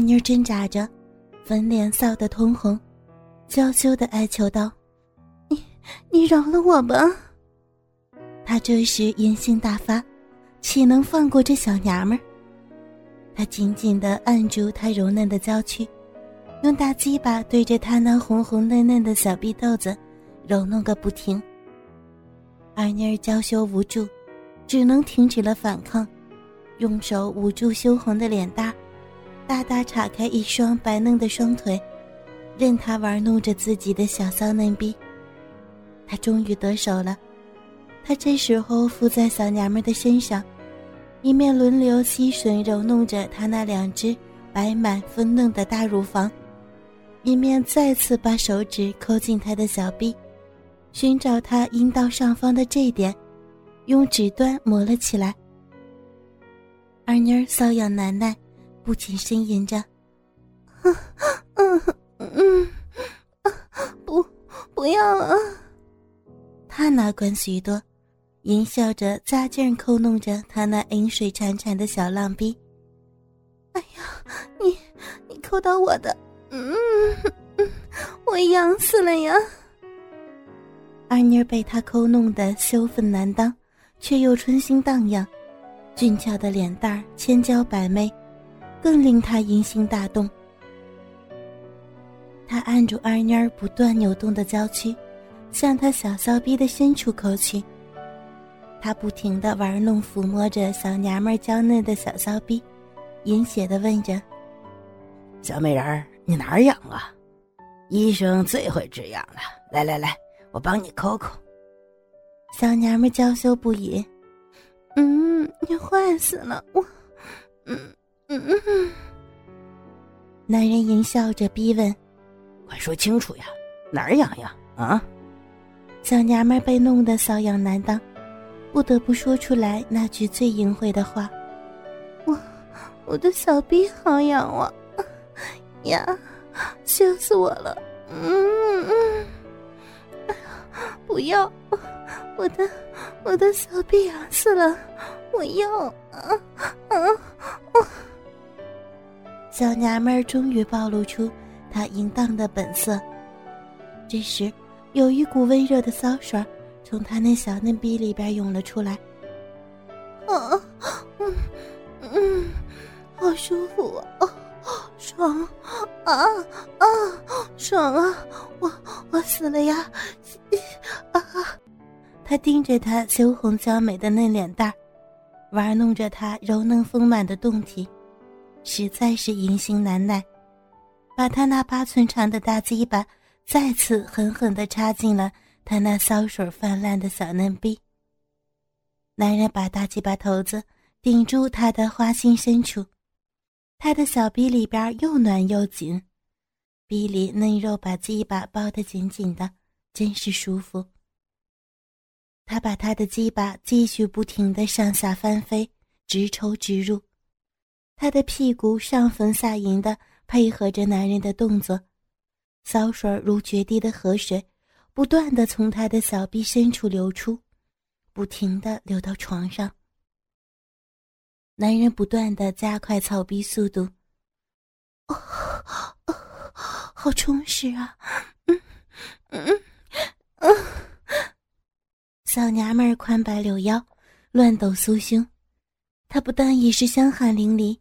二妮挣扎着，粉脸臊得通红，娇羞的哀求道：“你，你饶了我吧！”他这时淫性大发，岂能放过这小娘们儿？他紧紧地按住她柔嫩的娇躯，用大鸡巴对着她那红红嫩嫩的小臂豆子揉弄个不停。二妮儿娇羞无助，只能停止了反抗，用手捂住羞红的脸蛋，大大岔开一双白嫩的双腿，任他玩弄着自己的小骚嫩逼。他终于得手了，他这时候附在小娘们的身上。一面轮流吸吮揉弄着她那两只白满丰嫩的大乳房，一面再次把手指抠进她的小臂，寻找她阴道上方的这点，用指端磨了起来。二妮儿瘙痒难耐，不禁呻吟着：“嗯嗯嗯，不，不要啊！”他哪管许多。淫笑着，扎劲抠弄着他那饮水潺潺的小浪逼。哎呀，你你抠到我的，嗯，我痒死了呀！二妮儿被他抠弄得羞愤难当，却又春心荡漾，俊俏的脸蛋儿千娇百媚，更令他淫心大动。他按住二妮儿不断扭动的娇躯，向她小骚逼的深处抠去。他不停的玩弄、抚摸着小娘们娇嫩的小骚逼，淫邪的问着：“小美人儿，你哪儿痒啊？医生最会治痒了，来来来，我帮你抠抠。”小娘们娇羞不已：“嗯，你坏死了，我……嗯嗯嗯。”男人淫笑着逼问：“快说清楚呀，哪儿痒痒啊？”小娘们被弄得瘙痒难当。不得不说出来那句最淫秽的话：“我，我的小逼好痒啊，呀，羞死我了！嗯嗯，不要，我的，我的小臂痒死了，我要啊啊啊！”小娘们儿终于暴露出她淫荡的本色。这时，有一股温热的骚水。从她那小嫩逼里边涌了出来，啊，嗯嗯，好舒服啊，爽啊啊，爽啊！我我死了呀！啊！他盯着他羞红娇美的嫩脸蛋玩弄着他柔嫩丰满的胴体，实在是淫心难耐，把他那八寸长的大鸡巴再次狠狠地插进了。他那骚水泛滥的小嫩逼。男人把大鸡巴头子顶住他的花心深处，他的小逼里边又暖又紧，逼里嫩肉把鸡巴包得紧紧的，真是舒服。他把他的鸡巴继续不停的上下翻飞，直抽直入，他的屁股上粉下淫的配合着男人的动作，骚水如决堤的河水。不断的从他的小臂深处流出，不停的流到床上。男人不断的加快操逼速度，哦，好充实啊！嗯嗯嗯，小娘们儿宽摆柳腰，乱抖酥胸，她不但已是香汗淋漓，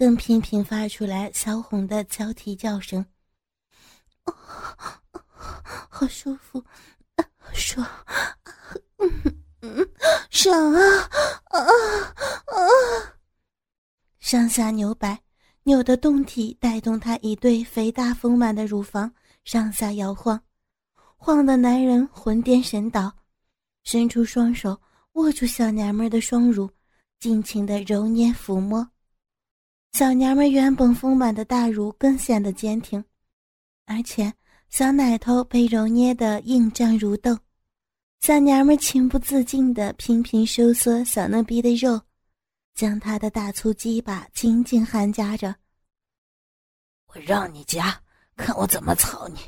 更频频发出来小红的交替叫声。哦。好舒服，爽，嗯嗯，爽啊啊啊！上下扭摆，扭的动体带动他一对肥大丰满的乳房上下摇晃，晃得男人魂颠神倒，伸出双手握住小娘们的双乳，尽情的揉捏抚摸。小娘们原本丰满的大乳更显得坚挺，而且。小奶头被揉捏得硬胀如豆，小娘们情不自禁地频频收缩小嫩逼的肉，将她的大粗鸡巴紧紧含夹着。我让你夹，看我怎么操你！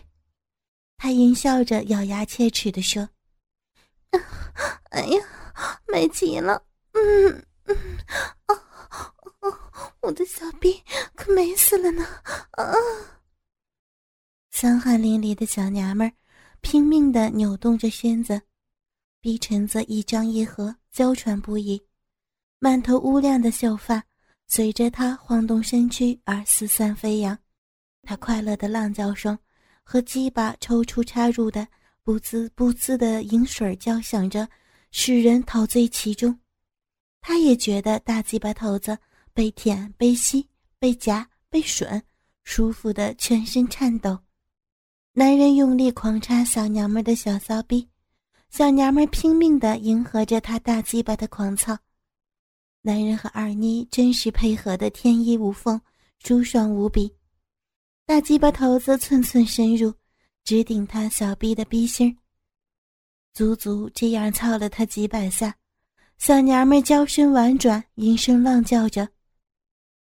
他淫笑着，咬牙切齿地说：“哎呀，美极了！嗯嗯啊，我的小臂可美死了呢！啊！香汗淋漓的小娘们儿拼命的扭动着身子，逼唇子一张一合，娇喘不已，满头乌亮的秀发随着她晃动身躯而四散飞扬。她快乐的浪叫声和鸡巴抽出插入的不滋不滋的饮水交响着，使人陶醉其中。她也觉得大鸡巴头子被舔、被吸、被夹、被吮，舒服的全身颤抖。男人用力狂插小娘们的小骚逼，小娘们拼命的迎合着他大鸡巴的狂操。男人和二妮真是配合的天衣无缝，舒爽无比。大鸡巴头子寸寸深入，直顶他小逼的逼心足足这样操了他几百下，小娘们娇身婉转，吟声浪叫着：“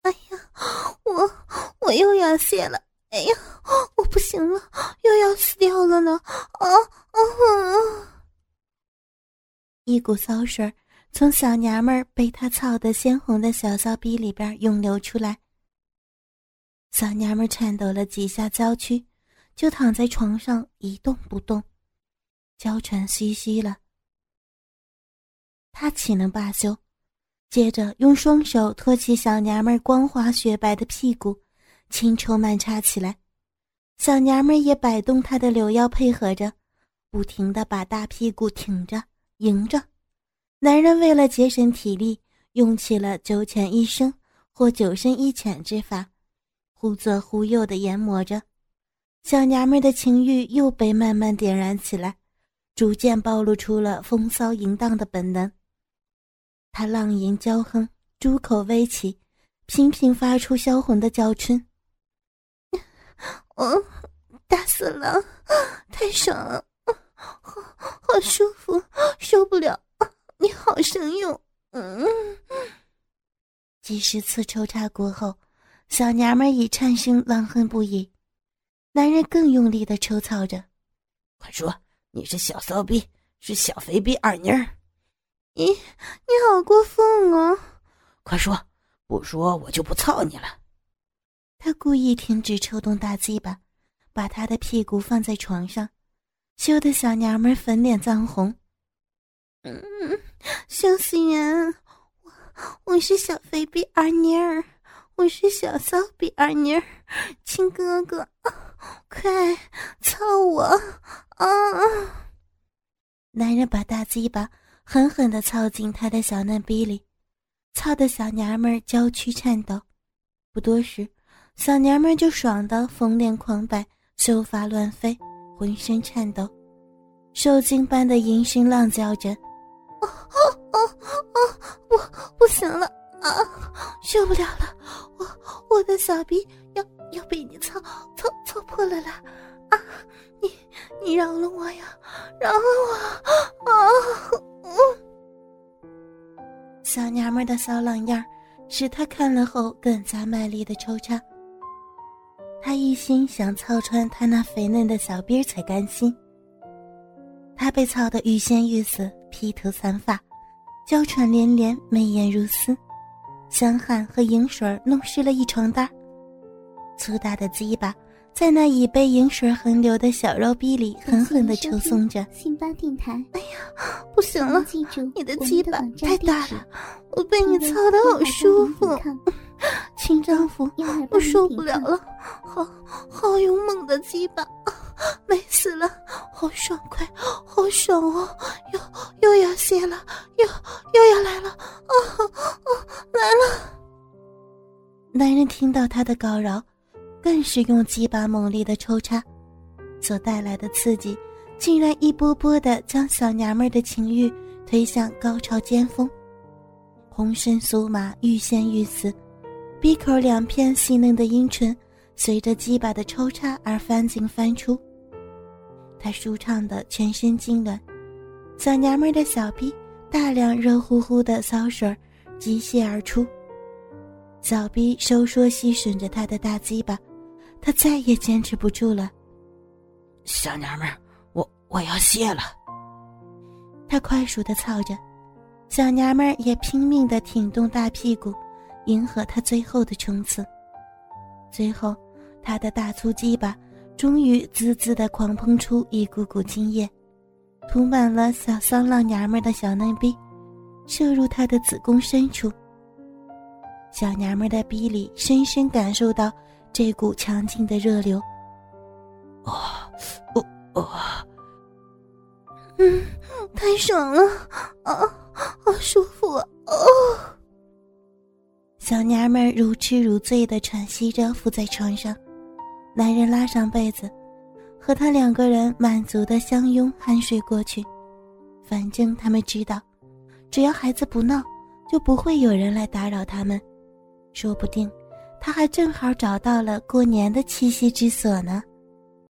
哎呀，我我又要泄了。”哎呀，我不行了，又要死掉了呢！啊啊！一股骚水从小娘们儿被他操得鲜红的小骚逼里边涌流出来。小娘们儿颤抖了几下娇躯，就躺在床上一动不动，娇喘吁吁了。他岂能罢休？接着用双手托起小娘们光滑雪白的屁股。轻抽慢插起来，小娘们也摆动她的柳腰配合着，不停的把大屁股挺着、迎着。男人为了节省体力，用起了九浅一深或九深一浅之法，忽左忽右的研磨着。小娘们的情欲又被慢慢点燃起来，逐渐暴露出了风骚淫荡的本能。她浪吟娇哼，猪口微起，频频发出销魂的娇嗔。哦，大死了，太爽了，好好舒服，受不了，你好生用，嗯。几十次抽插过后，小娘们已颤声浪恨不已，男人更用力的抽操着。快说，你是小骚逼，是小肥逼二妮儿？你你好过分啊！快说，不说我就不操你了。他故意停止抽动大鸡巴，把他的屁股放在床上，羞得小娘们粉脸涨红。嗯，羞死人，我我是小肥逼二妮儿，我是小骚逼二妮儿，亲哥哥，快操我啊！男人把大鸡巴狠狠地操进他的小嫩逼里，操得小娘们儿娇躯颤抖。不多时。小娘们儿就爽得风脸狂摆，秀发乱飞，浑身颤抖，受惊般的吟声浪叫着：“哦哦哦，不，不行了啊，受不了了，我我的小逼要要被你操操操破了啦！啊，你你饶了我呀，饶了我啊！”小娘们的骚浪样使他看了后更加卖力的抽插。他一心想操穿他那肥嫩的小逼才甘心。他被操得欲仙欲死，披头散发，娇喘连连，媚眼如丝，香汗和饮水弄湿了一床单。粗大的鸡巴在那已被饮水横流的小肉逼里狠狠的抽送着。辛巴电台，哎呀，不行了，你的鸡巴太大了，我被你操的好舒服。亲丈夫，我受不了了，好好勇猛的鸡巴，美死了，好爽快，好爽哦，又又要泄了，又又要来了，啊啊，来了！男人听到他的高饶，更是用鸡巴猛烈的抽插，所带来的刺激，竟然一波波的将小娘们的情欲推向高潮尖峰，红身酥麻，欲仙欲死。鼻口两片细嫩的阴唇，随着鸡巴的抽插而翻进翻出。他舒畅的全身痉挛，小娘们的小臂大量热乎乎的骚水儿急泻而出，小臂收缩吸吮着他的大鸡巴，他再也坚持不住了。小娘们，我我要谢了。他快速的操着，小娘们也拼命的挺动大屁股。迎合他最后的冲刺。最后，他的大粗鸡巴终于滋滋的狂喷出一股股精液，涂满了小骚浪娘们的小嫩逼，射入她的子宫深处。小娘们的逼里深深感受到这股强劲的热流。哦，哦哦，嗯，太爽了，啊，好舒服啊！哦，小娘们如痴如醉的喘息着，伏在床上，男人拉上被子，和他两个人满足的相拥酣睡过去。反正他们知道，只要孩子不闹，就不会有人来打扰他们。说不定，他还正好找到了过年的栖息之所呢。